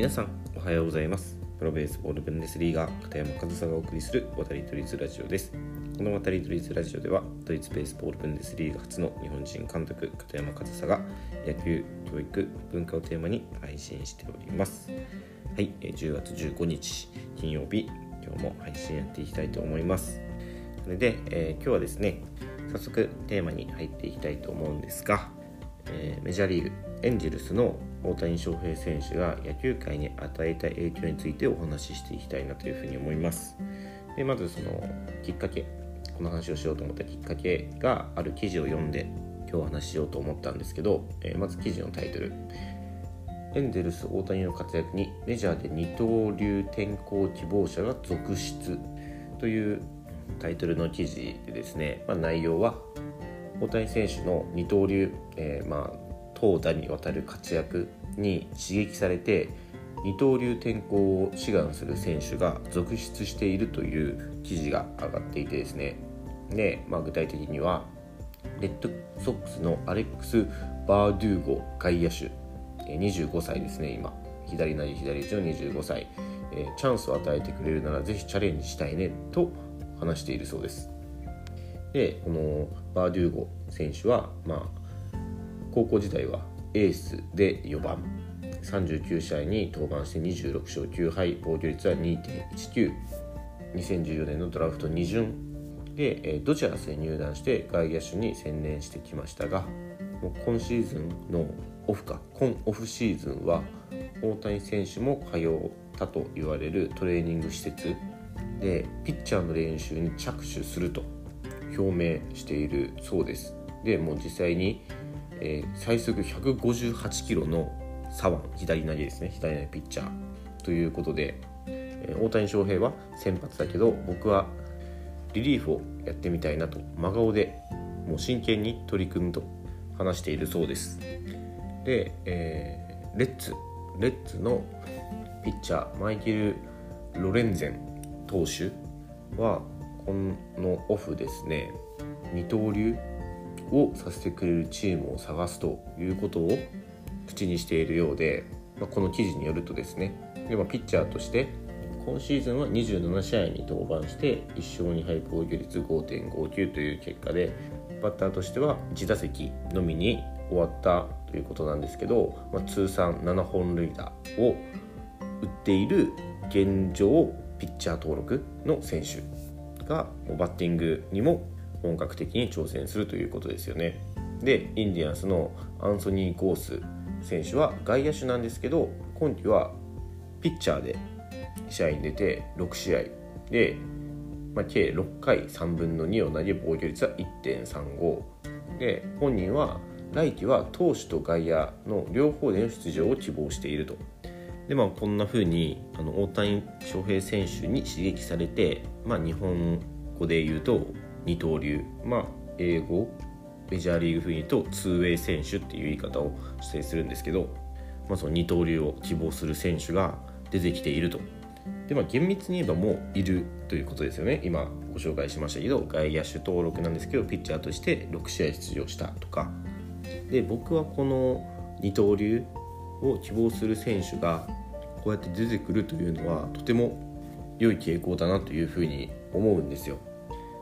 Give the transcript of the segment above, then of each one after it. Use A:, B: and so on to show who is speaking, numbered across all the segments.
A: 皆さんおはようございます。プロベースボールブンデスリーガー片山和沙がお送りする渡り鳥ズラジオです。この渡り鳥ズラジオではドイツベースボールブンデスリーガ初の日本人監督片山和沙が野球教育文化をテーマに配信しております。はい10月15日金曜日今日も配信やっていきたいと思います。それで、えー、今日はですね早速テーマに入っていきたいと思うんですが、えー、メジャーリーグエンジェルスの大谷翔平選手が野球界に与えた影響についてお話ししていきたいなというふうに思います。でまずそのきっかけこの話をしようと思ったきっかけがある記事を読んで今日お話ししようと思ったんですけど、えー、まず記事のタイトル。エンゼルス大谷の活躍にメジャーで二刀流転向希望者が続出。というタイトルの記事でですね、まあ、内容は大谷選手の二刀流、えー、まあ投打にわたる活躍に刺激されて二刀流転向を志願する選手が続出しているという記事が上がっていてですね。で、まあ、具体的にはレッドソックスのアレックス・バードゥーゴ外野手。25歳ですね今。左なり左打ちの25歳、えチャンスを与えてくれるならぜひチャレンジしたいねと話しているそうです。でこのバードゥーゴ選手は、まあ、高校時代はエースで4番。39試合に登板して26勝9敗防御率は2.192014年のドラフト2巡でドジャースへ入団して外野手に専念してきましたがもう今シーズンのオフか今オフシーズンは大谷選手も通ったと言われるトレーニング施設でピッチャーの練習に着手すると表明しているそうです。でもう実際にえー、最速158キロの左腕左投げですね。左投げピッチャーということで、えー、大谷翔平は先発だけど僕はリリーフをやってみたいなと真顔でもう真剣に取り組むと話しているそうです。で、えー、レッツレッツのピッチャーマイケル・ロレンゼン投手はこのオフですね。二刀流をさせてくれるチームを探すということを口にしているようで、まあ、この記事によるとですねで、ま、ピッチャーとして今シーズンは27試合に登板して1勝2敗防御率5.59という結果でバッターとしては1打席のみに終わったということなんですけど、まあ、通算7本塁打を打っている現状ピッチャー登録の選手がバッティングにも本格的に挑戦するということですよね。でインディアンスのアンソニー・ゴース選手は外野手なんですけど今季はピッチャーで試合に出て6試合で、まあ、計6回3分の2を投げ防御率は1.35で本人は来季は投手と外野の両方での出場を希望していると。でまあ、こんな風にあの大谷翔平選手に刺激されて、まあ、日本語で言うと二刀流。まあ英語メジャーリーグ風に言うとツーウェイ選手っていう言い方を指定するんですけど、まあ、その二刀流を希望する選手が出てきていると。でまあ厳密に言えばもういるということですよね。今ご紹介しましたけど外野手登録なんですけどピッチャーとして6試合出場したとか。で僕はこの二刀流を希望する選手がこうやって出てくるというのはとても良い傾向だなというふうに思うんですよ。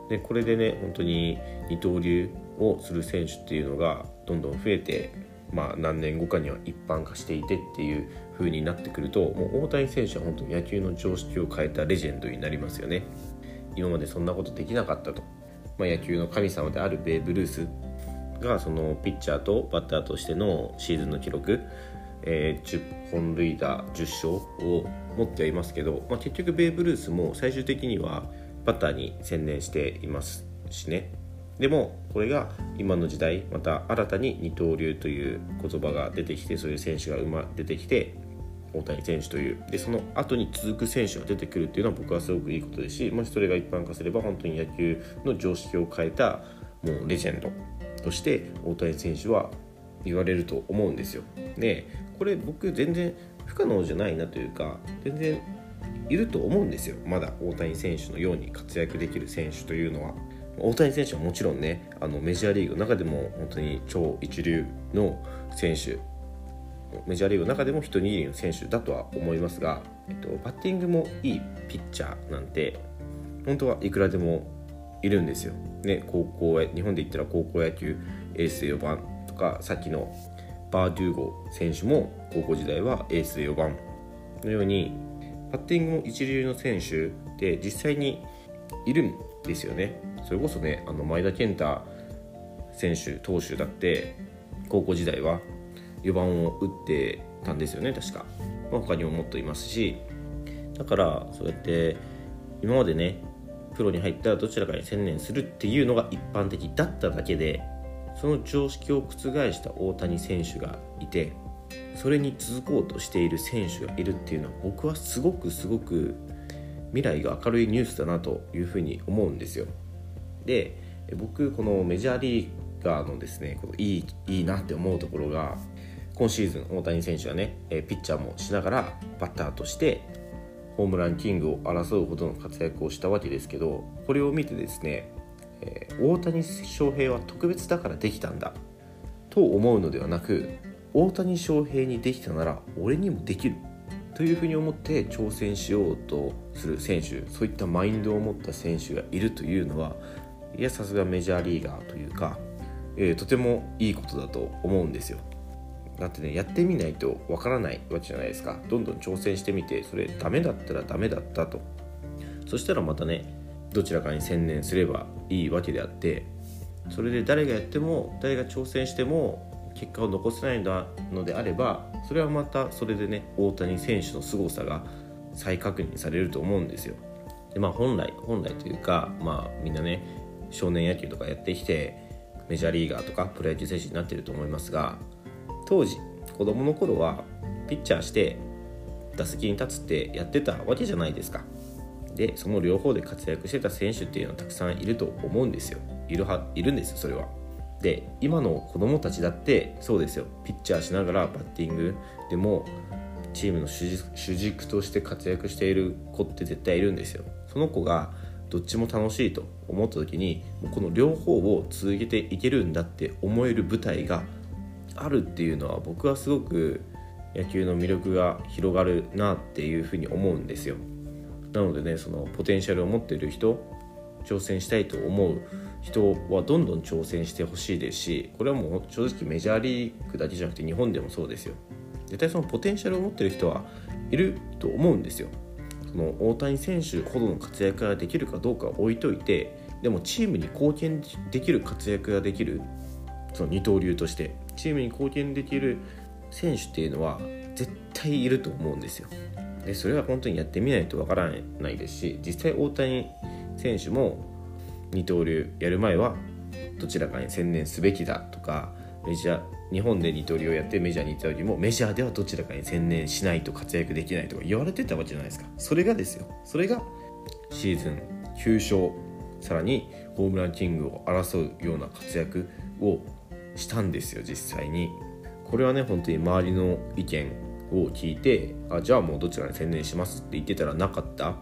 A: でこれでね本当に二刀流をする選手っていうのがどんどん増えて、まあ、何年後かには一般化していてっていう風になってくるともう大谷選手は本当に野球の常識を変えたレジェンドになりますよね。今までそんなことできなかったと、まあ、野球の神様であるベーブ・ルースがそのピッチャーとバッターとしてのシーズンの記録えー、10本塁打10勝を持ってはいますけど、まあ、結局ベーブ・ルースも最終的にはバターに専念していますしねでもこれが今の時代また新たに二刀流という言葉が出てきてそういう選手が出てきて大谷選手というでその後に続く選手が出てくるっていうのは僕はすごくいいことですしもしそれが一般化すれば本当に野球の常識を変えたもうレジェンドとして大谷選手は言われると思うんですよ。でこれ僕全然不可能じゃないなというか全然いると思うんですよ。まだ大谷選手のように活躍できる選手というのは。大谷選手はもちろんねあのメジャーリーグの中でも本当に超一流の選手。メジャーリーグの中でも一握りの選手だとは思いますが、えっと、バッティングもいいピッチャーなんて本当はいくらでもいるんですよ。ね、高校日本で言ったら高校野球エースで4番とかさっきのバーデューゴ選手も高校時代はエースで4番のようにバッティングも一流の選手で実際にいるんですよね。それこそねあの前田健太選手投手だって高校時代は4番を打ってたんですよね確か、まあ、他にももっといますしだからそうやって今までねプロに入ったらどちらかに専念するっていうのが一般的だっただけでその常識を覆した大谷選手がいてそれに続こうとしている選手がいるっていうのは僕はすごくすごく未来が明るいニュースだなというふうに思うんですよ。で僕このメジャーリーガーのですねこのいいいいなって思うところが今シーズン大谷選手はねピッチャーもしながらバッターとしてホームランキングを争うほどの活躍をしたわけですけどこれを見てですね、大谷翔平は特別だからできたんだと思うのではなく大谷翔平にできたなら俺にもできるというふうに思って挑戦しようとする選手そういったマインドを持った選手がいるというのはいやさすがメジャーリーガーというか、えー、とてもいいことだと思うんですよ。だってねやってみないとわからないわけじゃないですか。どんどん挑戦してみてそれダメだったらダメだったと。そしたらまたねどちらかに専念すればいいわけであってそれで誰がやっても誰が挑戦しても結果を残せないのであればそれはまたそれでね大谷選手の凄さが再確認されると思うんですよ。でまあ本来本来というかまあみんなね少年野球とかやってきてメジャーリーガーとかプロ野球選手になってると思いますが当時子供の頃はピッチャーして打席に立つってやってたわけじゃないですか。でその両方で活躍してた選手っていうのはたくさんいると思うんですよ。いるはいるんですよそれは。で今の子供たちだってそうですよ。ピッチャーしながらバッティング。でもチームの主軸として活躍している子って絶対いるんですよ。その子がどっちも楽しいと思った時にこの両方を続けていけるんだって思える舞台があるっていうのは僕はすごく野球の魅力が広がるなっていうふうに思うんですよ。なのでねそのポテンシャルを持っている人挑戦したいと思う人はどんどん挑戦してほしいですしこれはもう正直メジャーリーグだけじゃなくて日本でもそうですよ絶対そのポテンシャルを持ってる人はいると思うんですよその大谷選手ほどの活躍ができるかどうかは置いといてでもチームに貢献できる活躍ができるその二刀流としてチームに貢献できる選手っていうのは絶対いると思うんですよ。でそれは本当にやってみないとわからないですし実際大谷選手も二刀流やる前はどちらかに専念すべきだとかメジャー日本で二刀流をやってメジャーに行った時もメジャーではどちらかに専念しないと活躍できないとか言われてたわけじゃないですか。それがですよ。それがシーズン9勝さらにホームランキングを争うような活躍をしたんですよ実際に。これはね本当に周りの意見を聞いてあじゃあもうどちらに専念しますって言ってたらなかった。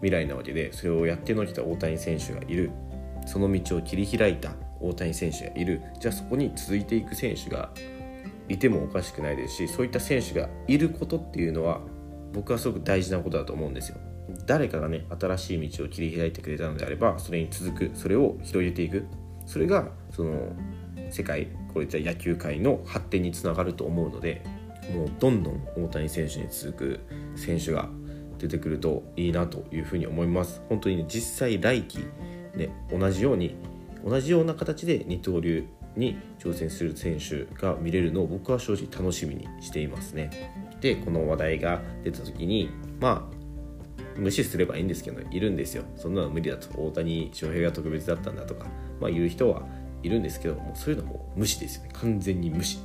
A: 未来なわけでそれをやってのけた大谷選手がいる。その道を切り開いた大谷選手がいる。じゃあそこに続いていく選手がいてもおかしくないですしそういった選手がいることっていうのは僕はすごく大事なことだと思うんですよ。誰かがね新しい道を切り開いてくれたのであればそれに続くそれを広げていく。それがその世界こういった野球界の発展につながると思うのでもうどんどん大谷選手に続く選手が出てくるといいなというふうに思います。本当にね実際来季ね同じように同じような形で二刀流に挑戦する選手が見れるのを僕は正直楽しみにしていますね。でこの話題が出た時にまあ無視すればいいんですけどいるんですよ。そんなの無理だと。大谷翔平が特別だったんだとかまあ言う人はいるんですけどもそういうのも無視ですよね。完全に無視。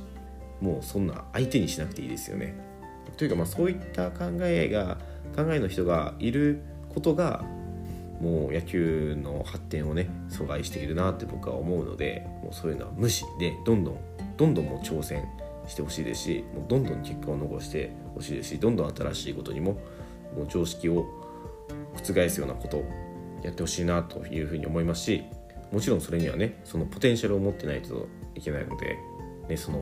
A: もうそんな相手にしなくていいですよね。というかまあそういった考えが考えの人がいることがもう野球の発展をね阻害しているなって僕は思うのでもうそういうのは無視でどんどんどんどんもう挑戦してほしいですしもうどんどん結果を残してほしいですしどんどん新しいことにももう常識を覆すようなことをやってほしいなというふうに思いますしもちろんそれにはねそのポテンシャルを持ってないといけないのでね、その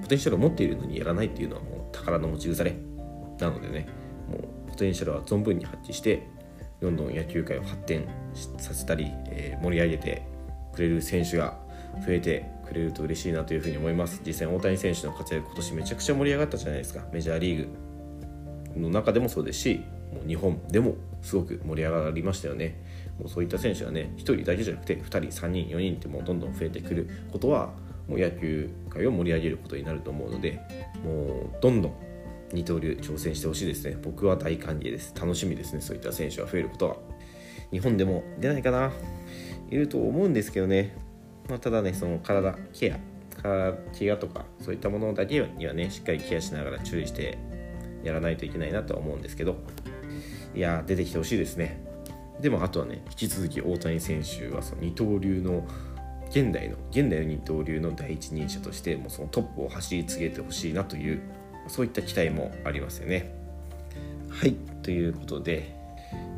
A: ポテンシャルを持っているのにやらないっていうのはもう宝の持ち腐れなのでねテンシャルは存分に発揮してどんどん野球界を発展させたり、えー、盛り上げてくれる選手が増えてくれると嬉しいなというふうに思います。実際大谷選手の活躍今年めちゃくちゃ盛り上がったじゃないですか。メジャーリーグの中でもそうですしもう日本でもすごく盛り上がりましたよね。もうそういった選手がね1人だけじゃなくて2人3人4人ってもうどんどん増えてくることはもう野球界を盛り上げることになると思うのでもうどんどん二刀流挑戦してほしいですね。僕は大歓迎です。楽しみですね。そういった選手が増えることは。日本でも出ないかな。いると思うんですけどね、まあ、ただねその体ケア。怪我とかそういったものだけにはねしっかりケアしながら注意してやらないといけないなとは思うんですけど。いや出てきてほしいですね。でもあとはね引き続き大谷選手はその二刀流の現代の現代の二刀流の第一人者としてもうそのトップを走り継げてほしいなというそういった期待もありますよね。はいということで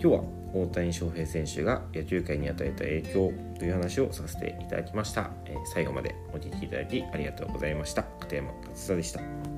A: 今日は大谷翔平選手が野球界に与えた影響という話をさせていただきました。えー、最後までお聴きいただきありがとうございました。片山達也でした。